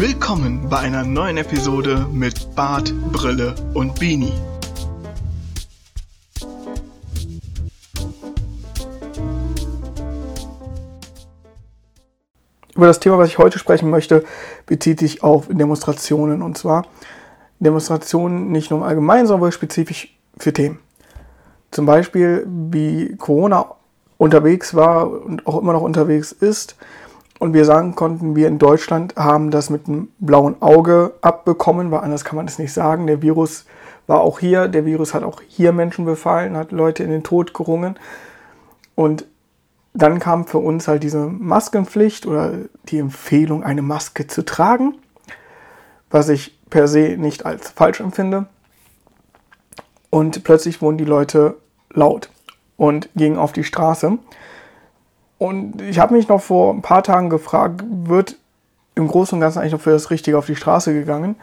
Willkommen bei einer neuen Episode mit Bart, Brille und Beanie. Über das Thema, was ich heute sprechen möchte, bezieht sich auf Demonstrationen. Und zwar Demonstrationen nicht nur im Allgemeinen, sondern spezifisch für Themen. Zum Beispiel, wie Corona unterwegs war und auch immer noch unterwegs ist. Und wir sagen konnten, wir in Deutschland haben das mit einem blauen Auge abbekommen, weil anders kann man es nicht sagen. Der Virus war auch hier, der Virus hat auch hier Menschen befallen, hat Leute in den Tod gerungen. Und dann kam für uns halt diese Maskenpflicht oder die Empfehlung, eine Maske zu tragen, was ich per se nicht als falsch empfinde. Und plötzlich wurden die Leute laut und gingen auf die Straße. Und ich habe mich noch vor ein paar Tagen gefragt, wird im Großen und Ganzen eigentlich noch für das Richtige auf die Straße gegangen?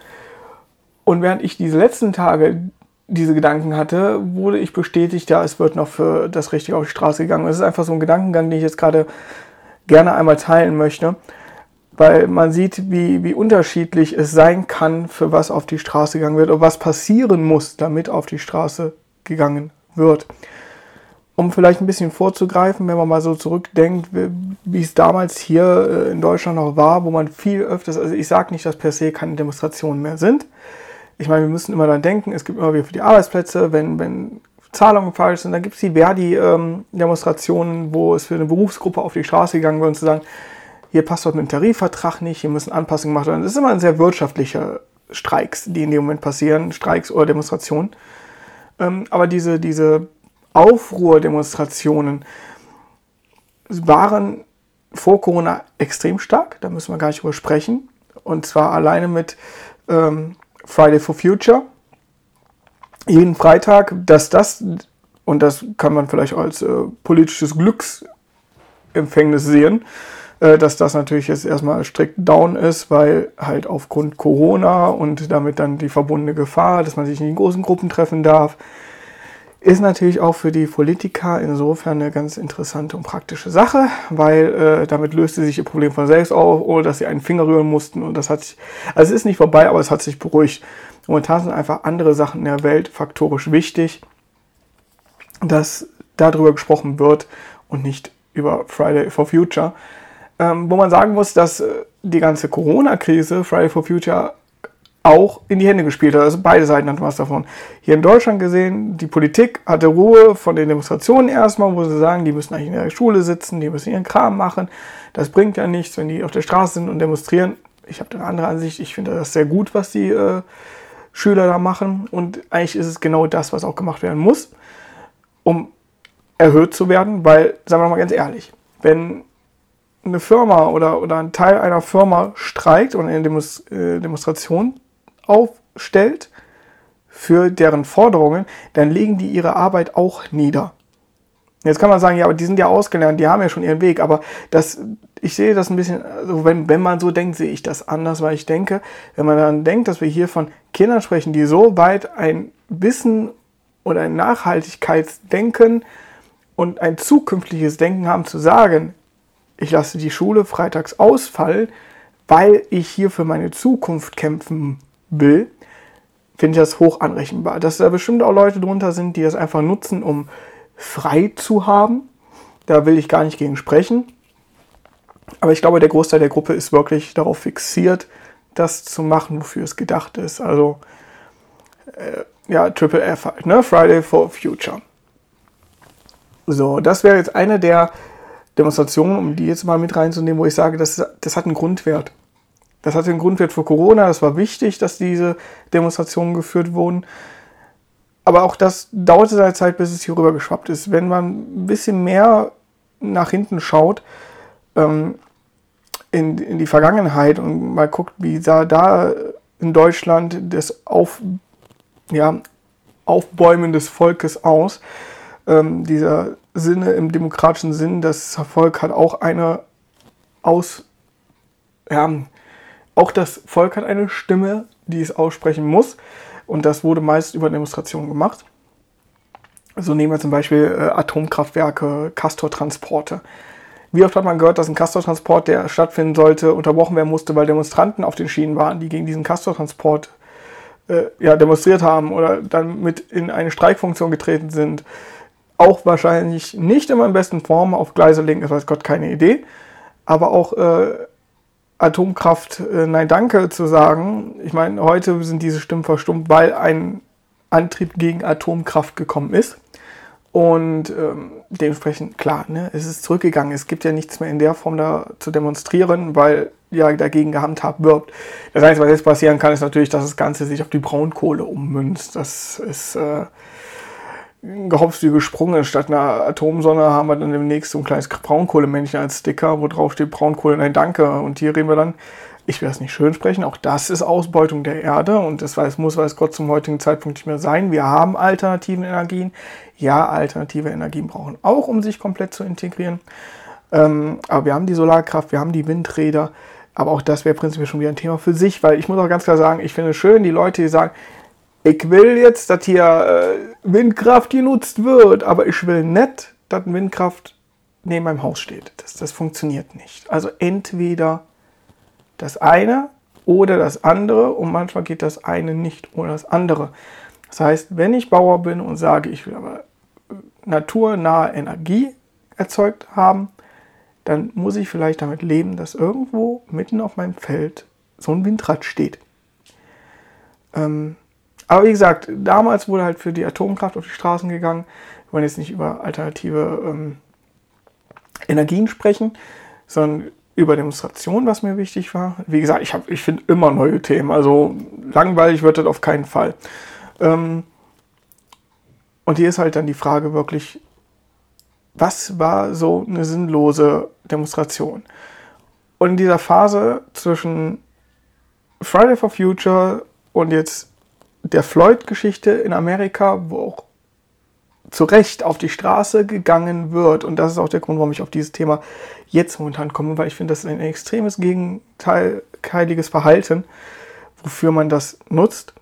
Und während ich diese letzten Tage diese Gedanken hatte, wurde ich bestätigt, ja, es wird noch für das Richtige auf die Straße gegangen. Es ist einfach so ein Gedankengang, den ich jetzt gerade gerne einmal teilen möchte, weil man sieht, wie, wie unterschiedlich es sein kann, für was auf die Straße gegangen wird und was passieren muss, damit auf die Straße gegangen wird. Um vielleicht ein bisschen vorzugreifen, wenn man mal so zurückdenkt, wie es damals hier äh, in Deutschland noch war, wo man viel öfters, also ich sage nicht, dass per se keine Demonstrationen mehr sind, ich meine, wir müssen immer daran denken, es gibt immer wieder für die Arbeitsplätze, wenn, wenn Zahlungen falsch sind, dann gibt es die Verdi-Demonstrationen, ähm, wo es für eine Berufsgruppe auf die Straße gegangen wird und zu sagen, hier passt dort ein Tarifvertrag nicht, hier müssen Anpassungen gemacht werden. Das ist immer ein sehr wirtschaftlicher Streiks, die in dem Moment passieren, Streiks oder Demonstrationen. Ähm, aber diese, diese Aufruhrdemonstrationen waren vor Corona extrem stark, da müssen wir gar nicht drüber sprechen. Und zwar alleine mit ähm, Friday for Future. Jeden Freitag, dass das, und das kann man vielleicht als äh, politisches Glücksempfängnis sehen, äh, dass das natürlich jetzt erstmal strikt down ist, weil halt aufgrund Corona und damit dann die verbundene Gefahr, dass man sich in großen Gruppen treffen darf, ist natürlich auch für die Politiker insofern eine ganz interessante und praktische Sache, weil äh, damit löste sich ihr Problem von selbst auf, ohne dass sie einen Finger rühren mussten. Und das hat sich, also es ist nicht vorbei, aber es hat sich beruhigt. Momentan sind einfach andere Sachen in der Welt faktorisch wichtig, dass darüber gesprochen wird und nicht über Friday for Future. Ähm, wo man sagen muss, dass äh, die ganze Corona-Krise Friday for Future auch in die Hände gespielt hat. Also beide Seiten hatten was davon. Hier in Deutschland gesehen, die Politik hatte Ruhe von den Demonstrationen erstmal, wo sie sagen, die müssen eigentlich in der Schule sitzen, die müssen ihren Kram machen. Das bringt ja nichts, wenn die auf der Straße sind und demonstrieren. Ich habe da eine andere Ansicht. Ich finde das sehr gut, was die äh, Schüler da machen. Und eigentlich ist es genau das, was auch gemacht werden muss, um erhöht zu werden. Weil, sagen wir mal ganz ehrlich, wenn eine Firma oder, oder ein Teil einer Firma streikt oder eine äh, Demonstration aufstellt für deren Forderungen, dann legen die ihre Arbeit auch nieder. Jetzt kann man sagen, ja, aber die sind ja ausgelernt, die haben ja schon ihren Weg, aber das, ich sehe das ein bisschen, also wenn, wenn man so denkt, sehe ich das anders, weil ich denke, wenn man dann denkt, dass wir hier von Kindern sprechen, die so weit ein Wissen oder ein Nachhaltigkeitsdenken und ein zukünftiges Denken haben zu sagen, ich lasse die Schule freitags ausfallen, weil ich hier für meine Zukunft kämpfen will, finde ich das hoch anrechenbar. Dass da bestimmt auch Leute drunter sind, die das einfach nutzen, um frei zu haben. Da will ich gar nicht gegen sprechen. Aber ich glaube, der Großteil der Gruppe ist wirklich darauf fixiert, das zu machen, wofür es gedacht ist. Also, äh, ja, Triple F halt, ne? Friday for Future. So, das wäre jetzt eine der Demonstrationen, um die jetzt mal mit reinzunehmen, wo ich sage, das, das hat einen Grundwert. Das hatte einen Grundwert für Corona, das war wichtig, dass diese Demonstrationen geführt wurden. Aber auch das dauerte seine Zeit, bis es hier rüber geschwappt ist. Wenn man ein bisschen mehr nach hinten schaut, ähm, in, in die Vergangenheit und mal guckt, wie sah da in Deutschland das Auf, ja, Aufbäumen des Volkes aus, ähm, dieser Sinne im demokratischen Sinn, das Volk hat auch eine aus, ja, auch das Volk hat eine Stimme, die es aussprechen muss. Und das wurde meist über Demonstrationen gemacht. So nehmen wir zum Beispiel äh, Atomkraftwerke, Castortransporte. Wie oft hat man gehört, dass ein Castortransport, der stattfinden sollte, unterbrochen werden musste, weil Demonstranten auf den Schienen waren, die gegen diesen Castortransport äh, ja, demonstriert haben oder dann mit in eine Streikfunktion getreten sind. Auch wahrscheinlich nicht immer in besten Form auf Gleise legen, ist weiß Gott keine Idee. Aber auch äh, Atomkraft, äh, nein, danke zu sagen. Ich meine, heute sind diese Stimmen verstummt, weil ein Antrieb gegen Atomkraft gekommen ist. Und ähm, dementsprechend, klar, ne, es ist zurückgegangen. Es gibt ja nichts mehr in der Form da zu demonstrieren, weil ja dagegen gehandhabt wird. Das Einzige, was jetzt passieren kann, ist natürlich, dass das Ganze sich auf die Braunkohle ummünzt. Das ist äh, gehopst wie gesprungen. Statt einer Atomsonne haben wir dann demnächst so ein kleines Braunkohlemännchen als Sticker, wo drauf steht Braunkohle, nein, danke. Und hier reden wir dann, ich will das nicht schön sprechen, auch das ist Ausbeutung der Erde und das weiß, muss, weiß Gott, zum heutigen Zeitpunkt nicht mehr sein. Wir haben alternativen Energien. Ja, alternative Energien brauchen auch, um sich komplett zu integrieren. Ähm, aber wir haben die Solarkraft, wir haben die Windräder. Aber auch das wäre prinzipiell schon wieder ein Thema für sich, weil ich muss auch ganz klar sagen, ich finde es schön, die Leute, die sagen, ich will jetzt, dass hier äh, Windkraft genutzt wird, aber ich will nicht, dass Windkraft neben meinem Haus steht. Das, das funktioniert nicht. Also entweder das eine oder das andere und manchmal geht das eine nicht ohne das andere. Das heißt, wenn ich Bauer bin und sage, ich will aber äh, naturnahe Energie erzeugt haben, dann muss ich vielleicht damit leben, dass irgendwo mitten auf meinem Feld so ein Windrad steht. Ähm, aber wie gesagt, damals wurde halt für die Atomkraft auf die Straßen gegangen. Wir wollen jetzt nicht über alternative ähm, Energien sprechen, sondern über Demonstrationen, was mir wichtig war. Wie gesagt, ich, ich finde immer neue Themen. Also langweilig wird das auf keinen Fall. Ähm, und hier ist halt dann die Frage wirklich, was war so eine sinnlose Demonstration? Und in dieser Phase zwischen Friday for Future und jetzt der Floyd-Geschichte in Amerika, wo auch zu Recht auf die Straße gegangen wird. Und das ist auch der Grund, warum ich auf dieses Thema jetzt momentan komme, weil ich finde, das ist ein extremes gegenteiliges Verhalten, wofür man das nutzt.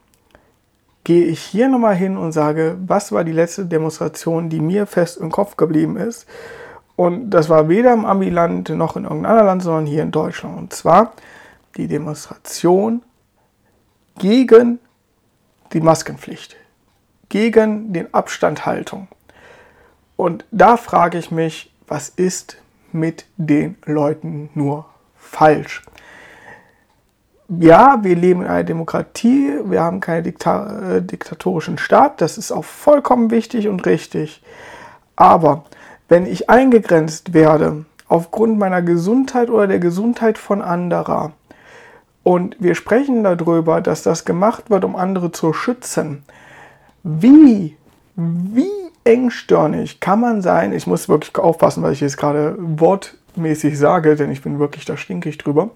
Gehe ich hier nochmal hin und sage, was war die letzte Demonstration, die mir fest im Kopf geblieben ist? Und das war weder im Amiland noch in irgendeinem anderen Land, sondern hier in Deutschland. Und zwar die Demonstration gegen die Maskenpflicht, gegen den Abstandhaltung. Und da frage ich mich, was ist mit den Leuten nur falsch? Ja, wir leben in einer Demokratie, wir haben keinen Dikta äh, diktatorischen Staat, das ist auch vollkommen wichtig und richtig. Aber wenn ich eingegrenzt werde aufgrund meiner Gesundheit oder der Gesundheit von anderer, und wir sprechen darüber, dass das gemacht wird, um andere zu schützen. Wie, wie engstirnig kann man sein? Ich muss wirklich aufpassen, weil ich jetzt gerade wortmäßig sage, denn ich bin wirklich da stinkig drüber.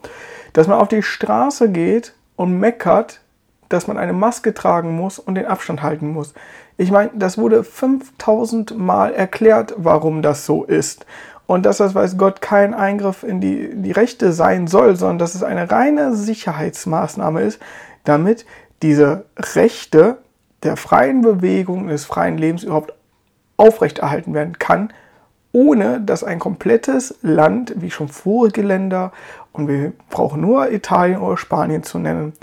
Dass man auf die Straße geht und meckert, dass man eine Maske tragen muss und den Abstand halten muss. Ich meine, das wurde 5000 Mal erklärt, warum das so ist und dass das, weiß Gott, kein Eingriff in die, die Rechte sein soll, sondern dass es eine reine Sicherheitsmaßnahme ist, damit diese Rechte der freien Bewegung, des freien Lebens überhaupt aufrechterhalten werden kann, ohne dass ein komplettes Land, wie schon vorige Länder, und wir brauchen nur Italien oder Spanien zu nennen,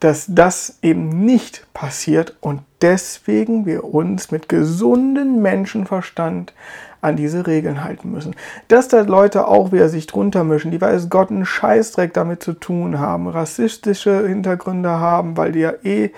dass das eben nicht passiert und deswegen wir uns mit gesundem Menschenverstand an diese Regeln halten müssen. Dass da Leute auch wieder sich drunter mischen, die weiß Gott einen Scheißdreck damit zu tun haben, rassistische Hintergründe haben, weil die ja eh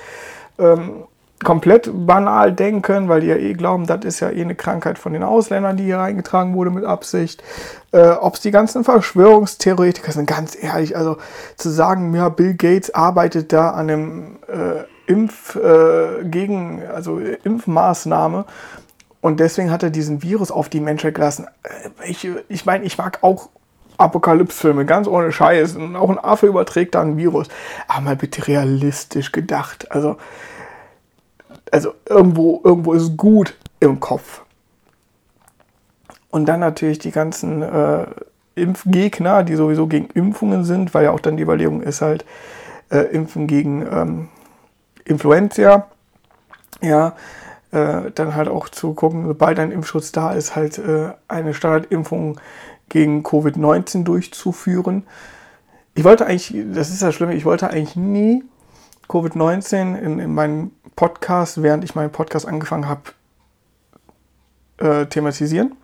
ähm, komplett banal denken, weil die ja eh glauben, das ist ja eh eine Krankheit von den Ausländern, die hier reingetragen wurde mit Absicht. Äh, Ob es die ganzen Verschwörungstheoretiker sind, ganz ehrlich, also zu sagen, ja, Bill Gates arbeitet da an einem äh, Impf äh, gegen, also Impfmaßnahme und deswegen hat er diesen Virus auf die Menschheit gelassen. Äh, ich, ich meine, ich mag auch Apokalypse-Filme, ganz ohne Scheiß. Und auch ein Affe überträgt da ein Virus. Aber mal bitte realistisch gedacht. Also, also irgendwo, irgendwo ist gut im Kopf. Und dann natürlich die ganzen äh, Impfgegner, die sowieso gegen Impfungen sind, weil ja auch dann die Überlegung ist halt, äh, Impfen gegen ähm, Influenza. Ja, äh, dann halt auch zu gucken, sobald ein Impfschutz da ist, halt äh, eine Standardimpfung gegen Covid-19 durchzuführen. Ich wollte eigentlich, das ist das Schlimme, ich wollte eigentlich nie Covid-19 in, in meinem Podcast, während ich meinen Podcast angefangen habe, äh, thematisieren.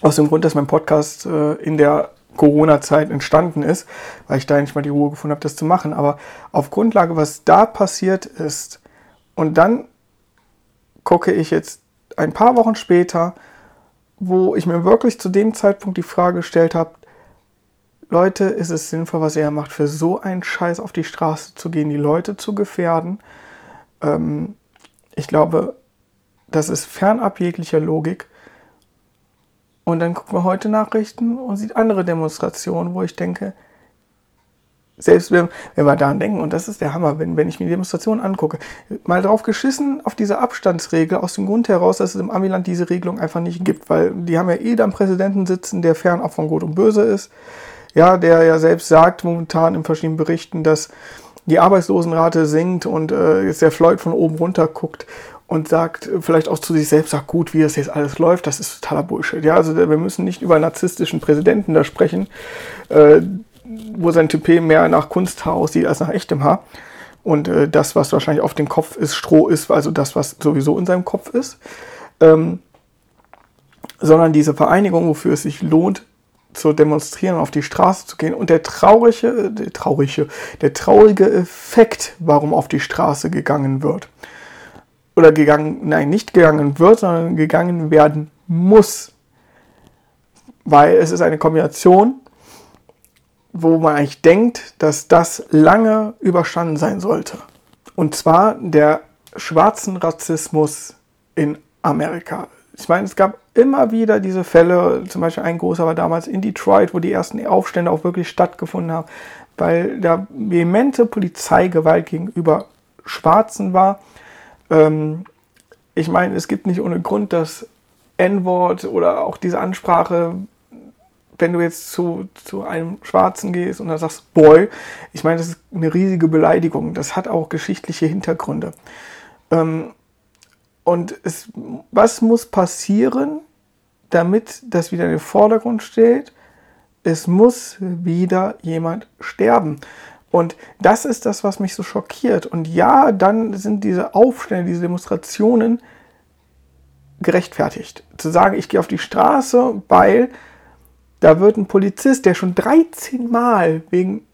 Aus dem Grund, dass mein Podcast äh, in der Corona-Zeit entstanden ist, weil ich da nicht mal die Ruhe gefunden habe, das zu machen. Aber auf Grundlage, was da passiert ist, und dann gucke ich jetzt ein paar Wochen später, wo ich mir wirklich zu dem Zeitpunkt die Frage gestellt habe, Leute, ist es sinnvoll, was ihr macht, für so einen Scheiß auf die Straße zu gehen, die Leute zu gefährden? Ähm, ich glaube, das ist fernab jeglicher Logik. Und dann guckt man heute Nachrichten und sieht andere Demonstrationen, wo ich denke, selbst wenn, wenn wir daran denken, und das ist der Hammer, wenn, wenn ich mir die Demonstration angucke, mal drauf geschissen auf diese Abstandsregel aus dem Grund heraus, dass es im Amiland diese Regelung einfach nicht gibt, weil die haben ja eh da einen Präsidenten sitzen, der fernab von Gut und Böse ist, ja, der ja selbst sagt momentan in verschiedenen Berichten, dass die Arbeitslosenrate sinkt und äh, jetzt der Floyd von oben runter guckt und sagt vielleicht auch zu sich selbst, sagt gut, wie das jetzt alles läuft, das ist totaler Bullshit. Ja, also wir müssen nicht über narzisstischen Präsidenten da sprechen, äh, wo sein Toupet mehr nach Kunsthaar aussieht als nach echtem Haar. Und äh, das, was wahrscheinlich auf dem Kopf ist, Stroh ist, also das, was sowieso in seinem Kopf ist. Ähm, sondern diese Vereinigung, wofür es sich lohnt, zu demonstrieren, auf die Straße zu gehen. Und der traurige, der traurige, der traurige Effekt, warum auf die Straße gegangen wird. Oder gegangen, nein, nicht gegangen wird, sondern gegangen werden muss. Weil es ist eine Kombination wo man eigentlich denkt, dass das lange überstanden sein sollte. Und zwar der schwarzen Rassismus in Amerika. Ich meine, es gab immer wieder diese Fälle, zum Beispiel ein großer war damals in Detroit, wo die ersten Aufstände auch wirklich stattgefunden haben, weil da vehemente Polizeigewalt gegenüber Schwarzen war. Ähm, ich meine, es gibt nicht ohne Grund das N-Wort oder auch diese Ansprache wenn du jetzt zu, zu einem Schwarzen gehst und dann sagst, Boy, ich meine, das ist eine riesige Beleidigung. Das hat auch geschichtliche Hintergründe. Ähm, und es, was muss passieren, damit das wieder in den Vordergrund steht? Es muss wieder jemand sterben. Und das ist das, was mich so schockiert. Und ja, dann sind diese Aufstände, diese Demonstrationen gerechtfertigt. Zu sagen, ich gehe auf die Straße, weil da wird ein Polizist, der schon 13 Mal wegen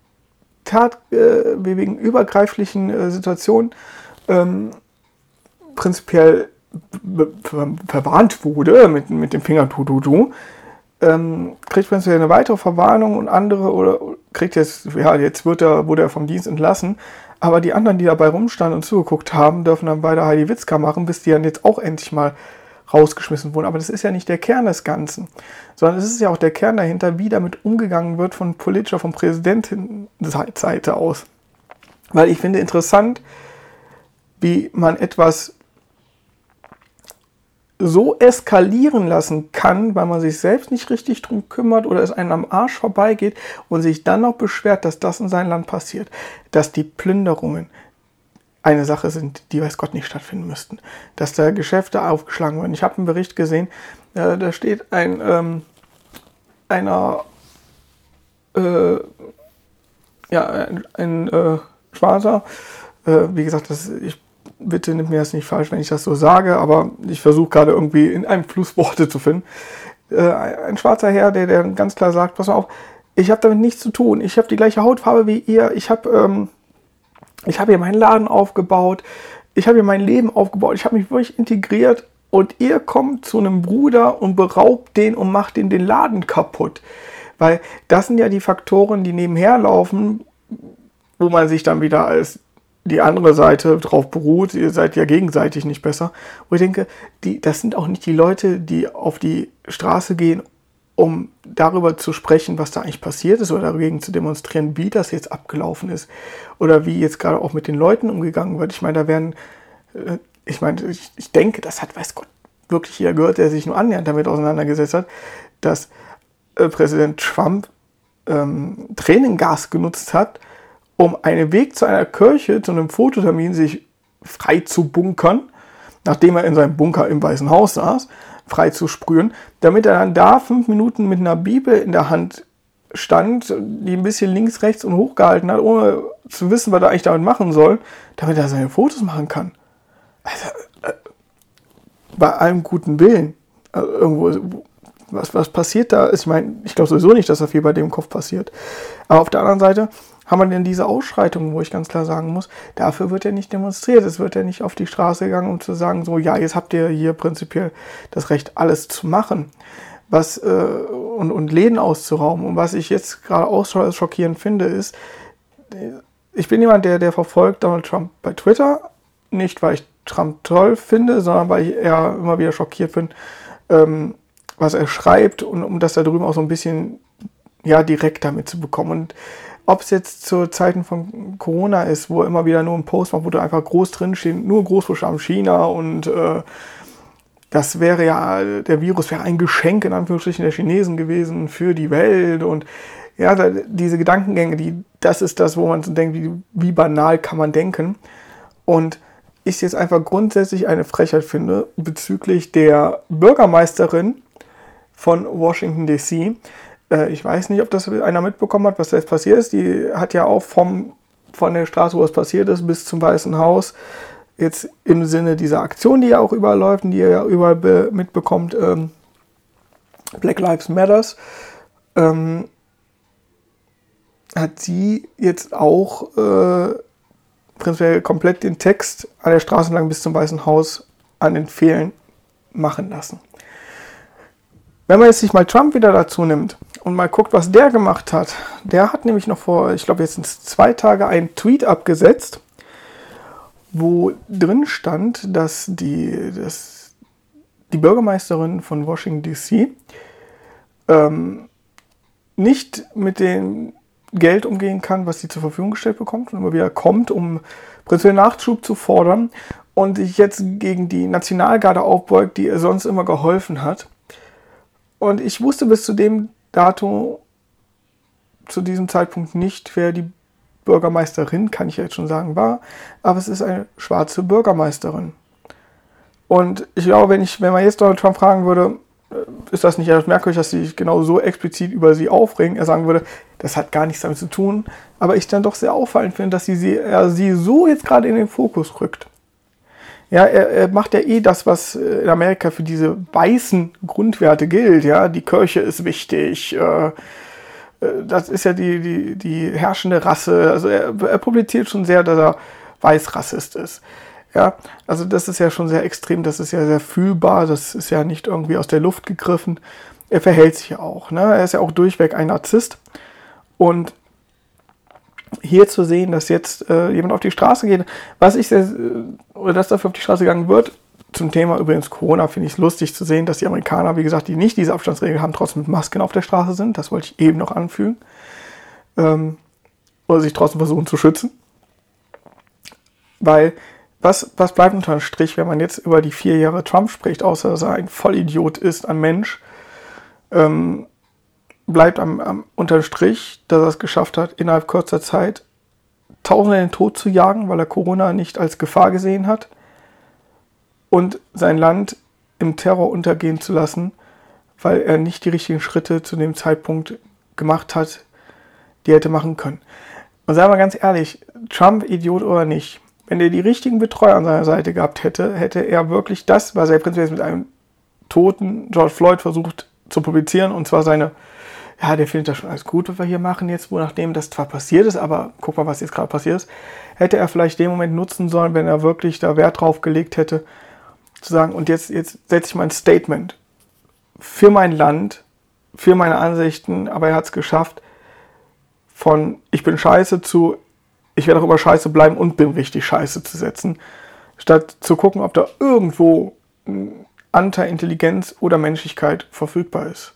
Tat, äh, wegen übergreiflichen äh, Situationen ähm, prinzipiell ver verwarnt wurde mit, mit dem Finger du, du, du, ähm, kriegt prinzipiell eine weitere Verwarnung und andere oder kriegt jetzt, ja, jetzt wird er, wurde er vom Dienst entlassen. Aber die anderen, die dabei rumstanden und zugeguckt haben, dürfen dann weiter Heidi Witzka machen, bis die dann jetzt auch endlich mal rausgeschmissen wurden. Aber das ist ja nicht der Kern des Ganzen, sondern es ist ja auch der Kern dahinter, wie damit umgegangen wird von politischer, von Präsidentenseite aus. Weil ich finde interessant, wie man etwas so eskalieren lassen kann, weil man sich selbst nicht richtig drum kümmert oder es einem am Arsch vorbeigeht und sich dann noch beschwert, dass das in seinem Land passiert, dass die Plünderungen, eine Sache sind, die weiß Gott nicht stattfinden müssten. Dass da Geschäfte aufgeschlagen werden. Ich habe einen Bericht gesehen, äh, da steht ein ähm, einer äh, ja ein, ein äh, Schwarzer, äh, wie gesagt, das, ich bitte nimmt mir das nicht falsch, wenn ich das so sage, aber ich versuche gerade irgendwie in einem Fluss Worte zu finden. Äh, ein schwarzer Herr, der, der ganz klar sagt, pass mal auf, ich habe damit nichts zu tun. Ich habe die gleiche Hautfarbe wie ihr. Ich habe ähm, habe hier meinen Laden aufgebaut, ich habe hier mein Leben aufgebaut, ich habe mich wirklich integriert und ihr kommt zu einem Bruder und beraubt den und macht den den Laden kaputt. Weil das sind ja die Faktoren, die nebenher laufen, wo man sich dann wieder als die andere Seite drauf beruht, ihr seid ja gegenseitig nicht besser. Wo ich denke, die, das sind auch nicht die Leute, die auf die Straße gehen, um darüber zu sprechen, was da eigentlich passiert ist oder dagegen zu demonstrieren, wie das jetzt abgelaufen ist oder wie jetzt gerade auch mit den Leuten umgegangen wird. Ich meine, da werden, äh, ich meine, ich, ich denke, das hat, weiß Gott, wirklich jeder gehört, der sich nur annähernd damit auseinandergesetzt hat, dass äh, Präsident Trump ähm, Tränengas genutzt hat, um einen Weg zu einer Kirche, zu einem Fototermin sich frei zu bunkern nachdem er in seinem Bunker im Weißen Haus saß, frei zu sprühen, damit er dann da fünf Minuten mit einer Bibel in der Hand stand, die ein bisschen links, rechts und hochgehalten hat, ohne zu wissen, was er eigentlich damit machen soll, damit er seine Fotos machen kann. Also, äh, bei allem guten Willen. Also irgendwo, was, was passiert da? Ich meine, ich glaube sowieso nicht, dass da viel bei dem Kopf passiert. Aber auf der anderen Seite haben wir denn diese Ausschreitungen, wo ich ganz klar sagen muss, dafür wird er nicht demonstriert. Es wird ja nicht auf die Straße gegangen, um zu sagen, so, ja, jetzt habt ihr hier prinzipiell das Recht, alles zu machen. Was, äh, und, und Läden auszurauben. Und was ich jetzt gerade auch schockierend finde, ist, ich bin jemand, der, der verfolgt Donald Trump bei Twitter. Nicht, weil ich Trump toll finde, sondern weil ich eher immer wieder schockiert bin, ähm, was er schreibt und um das da drüben auch so ein bisschen ja, direkt damit zu bekommen. Und ob es jetzt zu Zeiten von Corona ist, wo er immer wieder nur ein Post macht, wo da einfach groß drin steht, nur Großbuchstaben China und äh, das wäre ja, der Virus wäre ein Geschenk in Anführungsstrichen der Chinesen gewesen für die Welt und ja, diese Gedankengänge, die, das ist das, wo man so denkt, wie, wie banal kann man denken. Und ich jetzt einfach grundsätzlich eine Frechheit finde bezüglich der Bürgermeisterin von Washington DC, äh, ich weiß nicht, ob das einer mitbekommen hat, was da jetzt passiert ist. Die hat ja auch vom, von der Straße, wo es passiert ist, bis zum Weißen Haus jetzt im Sinne dieser Aktion, die ja auch überall läuft und die ihr ja überall mitbekommt, ähm, Black Lives Matters, ähm, hat sie jetzt auch äh, prinzipiell komplett den Text an der Straße lang bis zum Weißen Haus an den Fehlen machen lassen. Wenn man jetzt sich mal Trump wieder dazu nimmt und mal guckt, was der gemacht hat, der hat nämlich noch vor, ich glaube jetzt sind es zwei Tage, einen Tweet abgesetzt, wo drin stand, dass die, dass die Bürgermeisterin von Washington DC ähm, nicht mit dem Geld umgehen kann, was sie zur Verfügung gestellt bekommt und immer wieder kommt, um prinzipiell Nachschub zu fordern und sich jetzt gegen die Nationalgarde aufbeugt, die ihr sonst immer geholfen hat und ich wusste bis zu dem Datum, zu diesem Zeitpunkt nicht, wer die Bürgermeisterin, kann ich jetzt schon sagen, war. Aber es ist eine schwarze Bürgermeisterin. Und ich glaube, wenn, ich, wenn man jetzt Donald Trump fragen würde, äh, ist das nicht etwas merkwürdig, dass sie sich genau so explizit über sie aufregen. Er sagen würde, das hat gar nichts damit zu tun. Aber ich dann doch sehr auffallend finde, dass sie, sie, er sie so jetzt gerade in den Fokus rückt. Ja, er, er, macht ja eh das, was äh, in Amerika für diese weißen Grundwerte gilt. Ja, die Kirche ist wichtig. Äh, äh, das ist ja die, die, die herrschende Rasse. Also er, er publiziert schon sehr, dass er Weißrassist ist. Ja, also das ist ja schon sehr extrem, das ist ja sehr fühlbar, das ist ja nicht irgendwie aus der Luft gegriffen. Er verhält sich ja auch, ne? Er ist ja auch durchweg ein Narzisst. Und hier zu sehen, dass jetzt äh, jemand auf die Straße geht, was ich sehr, äh, oder dass dafür auf die Straße gegangen wird, zum Thema übrigens Corona finde ich es lustig zu sehen, dass die Amerikaner, wie gesagt, die nicht diese Abstandsregel haben, trotzdem mit Masken auf der Straße sind. Das wollte ich eben noch anfügen. Ähm, oder sich trotzdem versuchen zu schützen. Weil, was, was bleibt unter dem Strich, wenn man jetzt über die vier Jahre Trump spricht, außer dass er ein Vollidiot ist, ein Mensch, ähm, bleibt am, am unterm Strich, dass er es geschafft hat, innerhalb kurzer Zeit Tausende in den Tod zu jagen, weil er Corona nicht als Gefahr gesehen hat und sein Land im Terror untergehen zu lassen, weil er nicht die richtigen Schritte zu dem Zeitpunkt gemacht hat, die er hätte machen können. Und sagen wir ganz ehrlich, Trump, Idiot oder nicht, wenn er die richtigen Betreuer an seiner Seite gehabt hätte, hätte er wirklich das, was er prinzipiell mit einem toten George Floyd versucht zu publizieren, und zwar seine ja, der findet das schon alles gut, was wir hier machen jetzt, wo nachdem das zwar passiert ist, aber guck mal, was jetzt gerade passiert ist, hätte er vielleicht den Moment nutzen sollen, wenn er wirklich da Wert drauf gelegt hätte, zu sagen, und jetzt, jetzt setze ich mein Statement für mein Land, für meine Ansichten, aber er hat es geschafft, von ich bin scheiße zu ich werde auch immer scheiße bleiben und bin richtig scheiße zu setzen, statt zu gucken, ob da irgendwo ein Anteil Intelligenz oder Menschlichkeit verfügbar ist.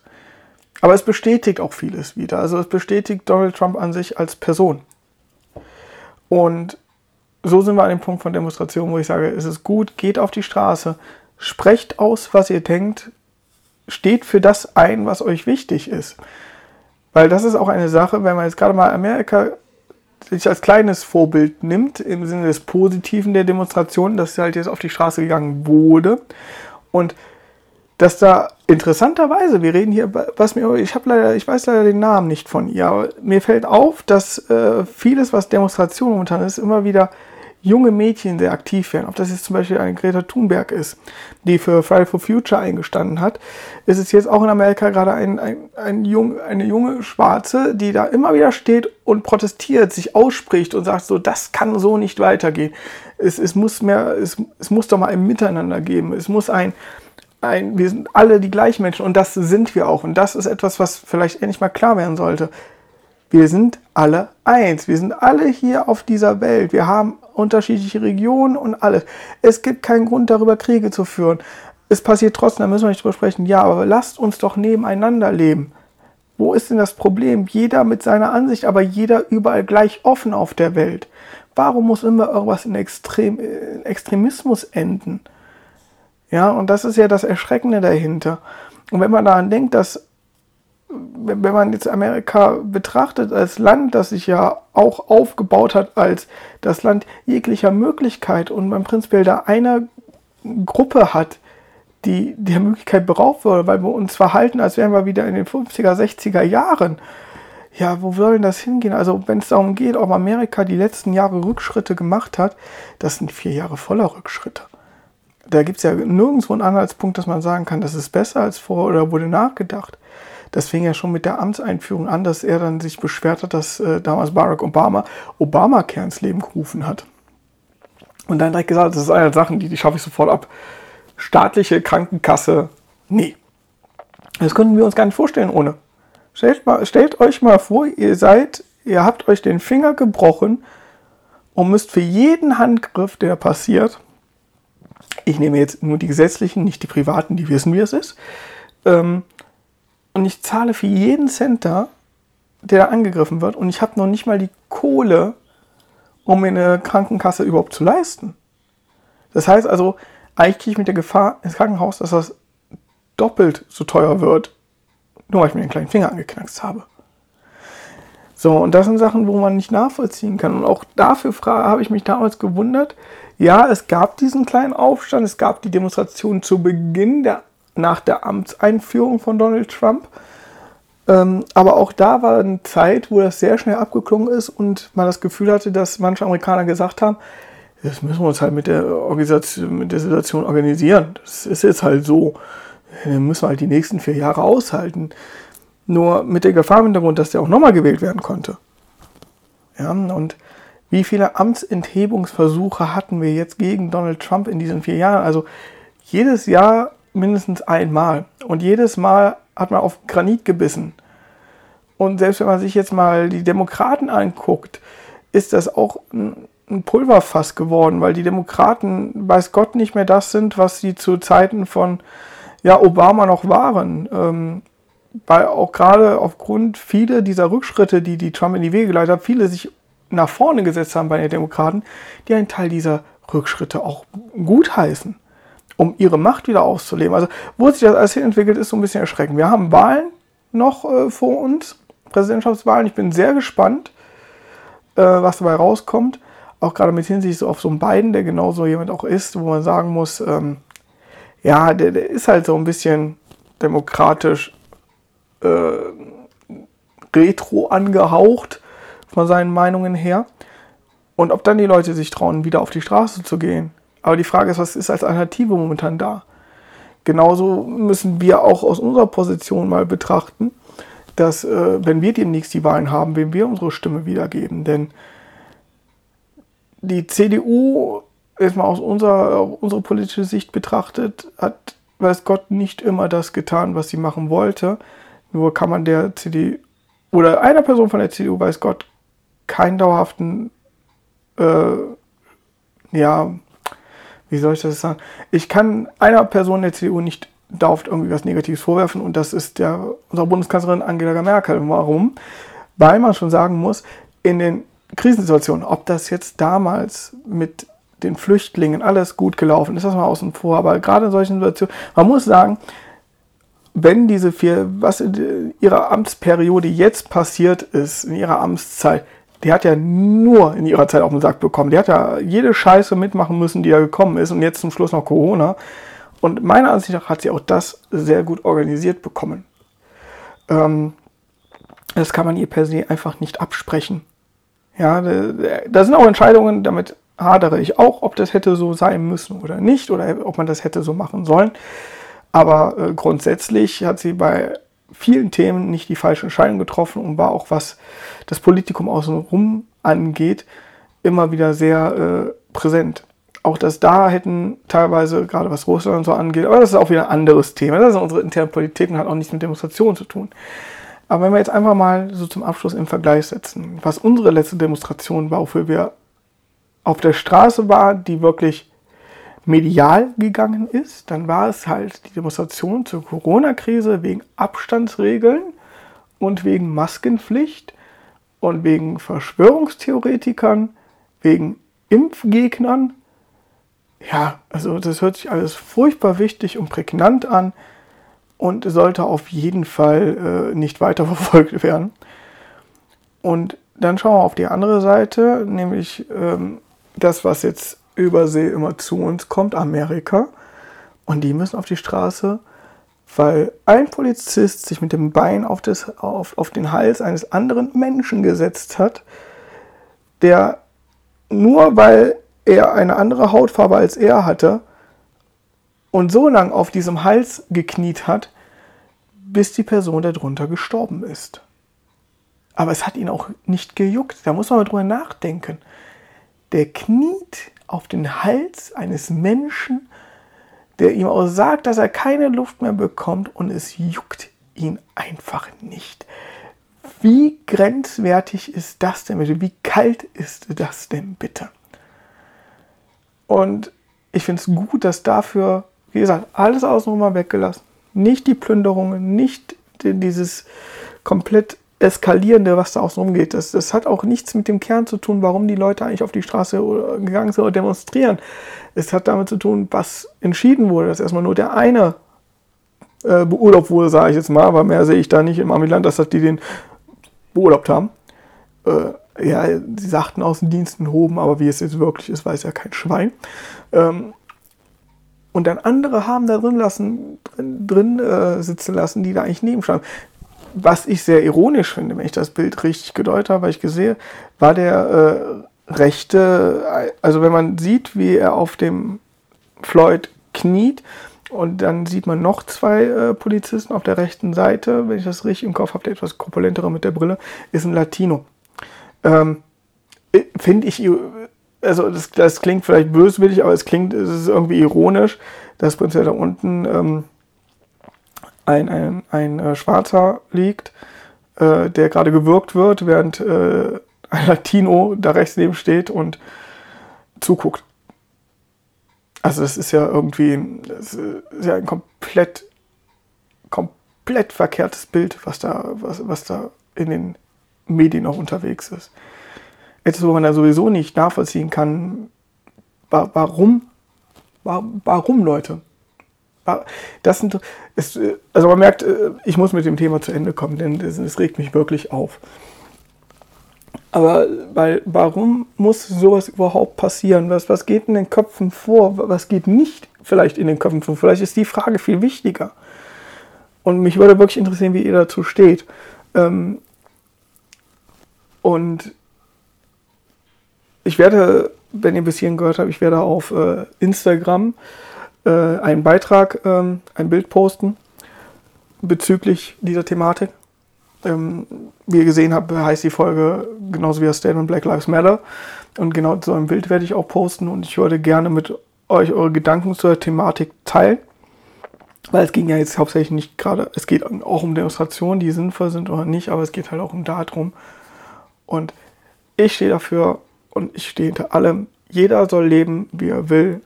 Aber es bestätigt auch vieles wieder. Also es bestätigt Donald Trump an sich als Person. Und so sind wir an dem Punkt von Demonstration, wo ich sage, es ist gut, geht auf die Straße, sprecht aus, was ihr denkt, steht für das ein, was euch wichtig ist. Weil das ist auch eine Sache, wenn man jetzt gerade mal Amerika sich als kleines Vorbild nimmt, im Sinne des Positiven der Demonstration, dass halt jetzt auf die Straße gegangen wurde. Und dass da interessanterweise, wir reden hier, was mir, ich habe leider, ich weiß leider den Namen nicht von ihr, aber mir fällt auf, dass äh, vieles, was Demonstration momentan ist, immer wieder junge Mädchen sehr aktiv werden. Ob das jetzt zum Beispiel eine Greta Thunberg ist, die für Friday for Future eingestanden hat, ist es jetzt auch in Amerika gerade ein, ein, ein jung, eine junge Schwarze, die da immer wieder steht und protestiert, sich ausspricht und sagt so, das kann so nicht weitergehen. Es, es, muss, mehr, es, es muss doch mal ein Miteinander geben. Es muss ein, ein, wir sind alle die gleichen Menschen und das sind wir auch. Und das ist etwas, was vielleicht endlich mal klar werden sollte. Wir sind alle eins. Wir sind alle hier auf dieser Welt. Wir haben unterschiedliche Regionen und alles. Es gibt keinen Grund darüber, Kriege zu führen. Es passiert trotzdem, da müssen wir nicht drüber sprechen. Ja, aber lasst uns doch nebeneinander leben. Wo ist denn das Problem? Jeder mit seiner Ansicht, aber jeder überall gleich offen auf der Welt. Warum muss immer irgendwas in, Extrem, in Extremismus enden? Ja, und das ist ja das Erschreckende dahinter. Und wenn man daran denkt, dass wenn man jetzt Amerika betrachtet als Land, das sich ja auch aufgebaut hat als das Land jeglicher Möglichkeit und man prinzipiell da eine Gruppe hat, die der Möglichkeit beraubt wurde, weil wir uns verhalten, als wären wir wieder in den 50er, 60er Jahren. Ja, wo soll denn das hingehen? Also, wenn es darum geht, ob Amerika die letzten Jahre Rückschritte gemacht hat, das sind vier Jahre voller Rückschritte. Da gibt es ja nirgendwo einen Anhaltspunkt, dass man sagen kann, das ist besser als vorher oder wurde nachgedacht. Das fing ja schon mit der Amtseinführung an, dass er dann sich beschwert hat, dass äh, damals Barack Obama Obamacare ins Leben gerufen hat. Und dann direkt gesagt, das ist eine der Sachen, die, die schaffe ich sofort ab. Staatliche Krankenkasse, nee. Das könnten wir uns gar nicht vorstellen ohne. Stellt, mal, stellt euch mal vor, ihr seid, ihr habt euch den Finger gebrochen und müsst für jeden Handgriff, der passiert, ich nehme jetzt nur die gesetzlichen, nicht die privaten, die wissen, wie es ist, ähm, und ich zahle für jeden Center, der da angegriffen wird, und ich habe noch nicht mal die Kohle, um mir eine Krankenkasse überhaupt zu leisten. Das heißt also, eigentlich kriege ich mit der Gefahr ins Krankenhaus, dass das doppelt so teuer wird, nur weil ich mir den kleinen Finger angeknackst habe. So, und das sind Sachen, wo man nicht nachvollziehen kann. Und auch dafür habe ich mich damals gewundert. Ja, es gab diesen kleinen Aufstand, es gab die Demonstration zu Beginn der nach der Amtseinführung von Donald Trump. Ähm, aber auch da war eine Zeit, wo das sehr schnell abgeklungen ist und man das Gefühl hatte, dass manche Amerikaner gesagt haben, das müssen wir uns halt mit der, Organisation, mit der Situation organisieren. Das ist jetzt halt so. Dann müssen wir halt die nächsten vier Jahre aushalten. Nur mit der Gefahr im Hintergrund, dass der auch nochmal gewählt werden konnte. Ja, und wie viele Amtsenthebungsversuche hatten wir jetzt gegen Donald Trump in diesen vier Jahren? Also jedes Jahr mindestens einmal. Und jedes Mal hat man auf Granit gebissen. Und selbst wenn man sich jetzt mal die Demokraten anguckt, ist das auch ein Pulverfass geworden, weil die Demokraten, weiß Gott, nicht mehr das sind, was sie zu Zeiten von ja, Obama noch waren. Ähm, weil auch gerade aufgrund vieler dieser Rückschritte, die die Trump in die Wege geleitet hat, viele sich nach vorne gesetzt haben bei den Demokraten, die einen Teil dieser Rückschritte auch gutheißen um ihre Macht wieder auszuleben. Also, wo sich das alles hin entwickelt, ist so ein bisschen erschreckend. Wir haben Wahlen noch äh, vor uns, Präsidentschaftswahlen. Ich bin sehr gespannt, äh, was dabei rauskommt. Auch gerade mit Hinsicht so auf so einen Biden, der genauso jemand auch ist, wo man sagen muss, ähm, ja, der, der, ist halt so ein bisschen demokratisch äh, retro angehaucht von seinen Meinungen her. Und ob dann die Leute sich trauen, wieder auf die Straße zu gehen, aber die Frage ist, was ist als Alternative momentan da? Genauso müssen wir auch aus unserer Position mal betrachten, dass äh, wenn wir demnächst die Wahlen haben, wem wir unsere Stimme wiedergeben. Denn die CDU, erstmal aus unserer, unserer politischen Sicht betrachtet, hat, weiß Gott, nicht immer das getan, was sie machen wollte. Nur kann man der CDU oder einer Person von der CDU, weiß Gott, keinen dauerhaften äh, ja, wie soll ich das sagen? Ich kann einer Person der CDU nicht dauernd irgendwie was Negatives vorwerfen und das ist der, unsere Bundeskanzlerin Angela Merkel. Warum? Weil man schon sagen muss, in den Krisensituationen, ob das jetzt damals mit den Flüchtlingen alles gut gelaufen ist, das mal außen vor, aber gerade in solchen Situationen, man muss sagen, wenn diese vier, was in ihrer Amtsperiode jetzt passiert ist, in ihrer Amtszeit, die hat ja nur in ihrer Zeit auf den Sack bekommen. Die hat ja jede Scheiße mitmachen müssen, die da gekommen ist und jetzt zum Schluss noch Corona. Und meiner Ansicht nach hat sie auch das sehr gut organisiert bekommen. Ähm, das kann man ihr per se einfach nicht absprechen. Ja, da sind auch Entscheidungen, damit hadere ich auch, ob das hätte so sein müssen oder nicht, oder ob man das hätte so machen sollen. Aber äh, grundsätzlich hat sie bei vielen Themen nicht die falsche Entscheidung getroffen und war auch, was das Politikum außenrum angeht, immer wieder sehr äh, präsent. Auch das da hätten teilweise, gerade was Russland so angeht, aber das ist auch wieder ein anderes Thema. Das ist unsere interne Politik und hat auch nichts mit Demonstrationen zu tun. Aber wenn wir jetzt einfach mal so zum Abschluss im Vergleich setzen, was unsere letzte Demonstration war, wofür wir auf der Straße waren, die wirklich medial gegangen ist, dann war es halt die Demonstration zur Corona-Krise wegen Abstandsregeln und wegen Maskenpflicht und wegen Verschwörungstheoretikern, wegen Impfgegnern. Ja, also das hört sich alles furchtbar wichtig und prägnant an und sollte auf jeden Fall äh, nicht weiterverfolgt werden. Und dann schauen wir auf die andere Seite, nämlich ähm, das, was jetzt übersee immer zu uns kommt, Amerika. Und die müssen auf die Straße, weil ein Polizist sich mit dem Bein auf, das, auf, auf den Hals eines anderen Menschen gesetzt hat, der nur weil er eine andere Hautfarbe als er hatte und so lang auf diesem Hals gekniet hat, bis die Person darunter gestorben ist. Aber es hat ihn auch nicht gejuckt. Da muss man mal drüber nachdenken. Der kniet auf den Hals eines Menschen, der ihm auch sagt, dass er keine Luft mehr bekommt und es juckt ihn einfach nicht. Wie grenzwertig ist das denn bitte? Wie kalt ist das denn bitte? Und ich finde es gut, dass dafür, wie gesagt, alles außenrum mal weggelassen. Nicht die Plünderungen, nicht dieses komplett Eskalierende, was da außen geht. Das, das hat auch nichts mit dem Kern zu tun, warum die Leute eigentlich auf die Straße gegangen sind oder demonstrieren. Es hat damit zu tun, was entschieden wurde, dass erstmal nur der eine äh, beurlaubt wurde, sage ich jetzt mal, aber mehr sehe ich da nicht im Amiland, dass das die den beurlaubt haben. Äh, ja, sie sagten Außendiensten hoben, aber wie es jetzt wirklich ist, weiß ja kein Schwein. Ähm, und dann andere haben da drin, lassen, drin, drin äh, sitzen lassen, die da eigentlich nebenstanden was ich sehr ironisch finde, wenn ich das Bild richtig gedeutet habe, weil ich gesehen, war der äh, rechte, also wenn man sieht, wie er auf dem Floyd kniet und dann sieht man noch zwei äh, Polizisten auf der rechten Seite, wenn ich das richtig im Kopf habe, der etwas korpulentere mit der Brille, ist ein Latino. Ähm, äh, finde ich, also das, das, klingt vielleicht böswillig, aber es klingt, es ist irgendwie ironisch, dass prinzipiell da unten ähm, ein, ein, ein äh, Schwarzer liegt, äh, der gerade gewürgt wird, während äh, ein Latino da rechts neben steht und zuguckt. Also das ist ja irgendwie das ist ja ein komplett, komplett verkehrtes Bild, was da, was, was da in den Medien noch unterwegs ist. Etwas, wo man da sowieso nicht nachvollziehen kann, warum, warum Leute, das sind, es, also man merkt, äh, ich muss mit dem Thema zu Ende kommen, denn es regt mich wirklich auf. Aber weil, warum muss sowas überhaupt passieren? Was, was geht in den Köpfen vor? Was geht nicht vielleicht in den Köpfen vor? Vielleicht ist die Frage viel wichtiger. Und mich würde wirklich interessieren, wie ihr dazu steht. Ähm, und ich werde, wenn ihr bis hierhin gehört habt, ich werde auf äh, Instagram äh, einen Beitrag, ähm, ein Bild posten bezüglich dieser Thematik. Ähm, wie ihr gesehen habt, heißt die Folge genauso wie das Statement Black Lives Matter. Und genau so ein Bild werde ich auch posten und ich würde gerne mit euch eure Gedanken zur Thematik teilen. Weil es ging ja jetzt hauptsächlich nicht gerade, es geht auch um Demonstrationen, die sinnvoll sind oder nicht, aber es geht halt auch um darum. Und ich stehe dafür und ich stehe hinter allem. Jeder soll leben, wie er will,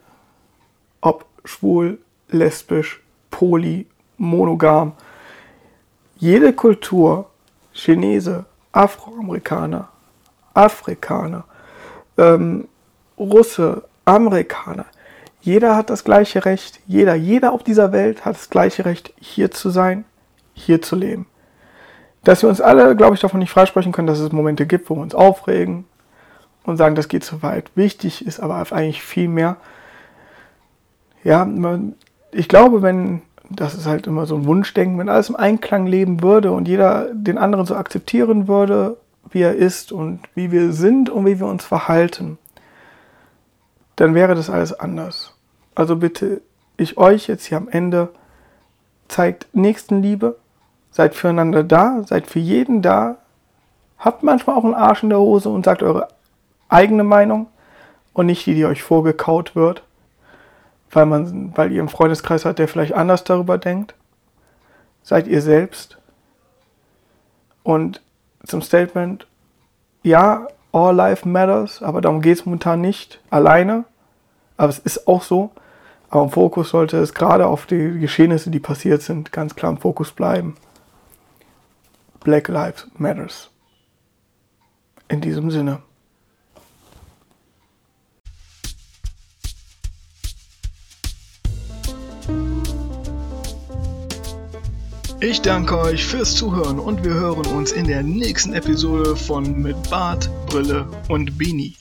ob schwul, lesbisch, poly, monogam. Jede Kultur, Chinese, Afroamerikaner, Afrikaner, ähm, Russe, Amerikaner, jeder hat das gleiche Recht, jeder, jeder auf dieser Welt hat das gleiche Recht, hier zu sein, hier zu leben. dass wir uns alle, glaube ich, davon nicht freisprechen können, dass es Momente gibt, wo wir uns aufregen und sagen, das geht zu weit. Wichtig ist aber eigentlich viel mehr, ja, ich glaube, wenn, das ist halt immer so ein Wunschdenken, wenn alles im Einklang leben würde und jeder den anderen so akzeptieren würde, wie er ist und wie wir sind und wie wir uns verhalten, dann wäre das alles anders. Also bitte ich euch jetzt hier am Ende, zeigt Nächstenliebe, seid füreinander da, seid für jeden da, habt manchmal auch einen Arsch in der Hose und sagt eure eigene Meinung und nicht die, die euch vorgekaut wird, weil, man, weil ihr einen Freundeskreis habt, der vielleicht anders darüber denkt. Seid ihr selbst. Und zum Statement, ja, all life matters, aber darum geht es momentan nicht alleine. Aber es ist auch so. Aber im Fokus sollte es gerade auf die Geschehnisse, die passiert sind, ganz klar im Fokus bleiben. Black Lives Matters. In diesem Sinne. Ich danke euch fürs Zuhören und wir hören uns in der nächsten Episode von Mit Bart, Brille und Beanie.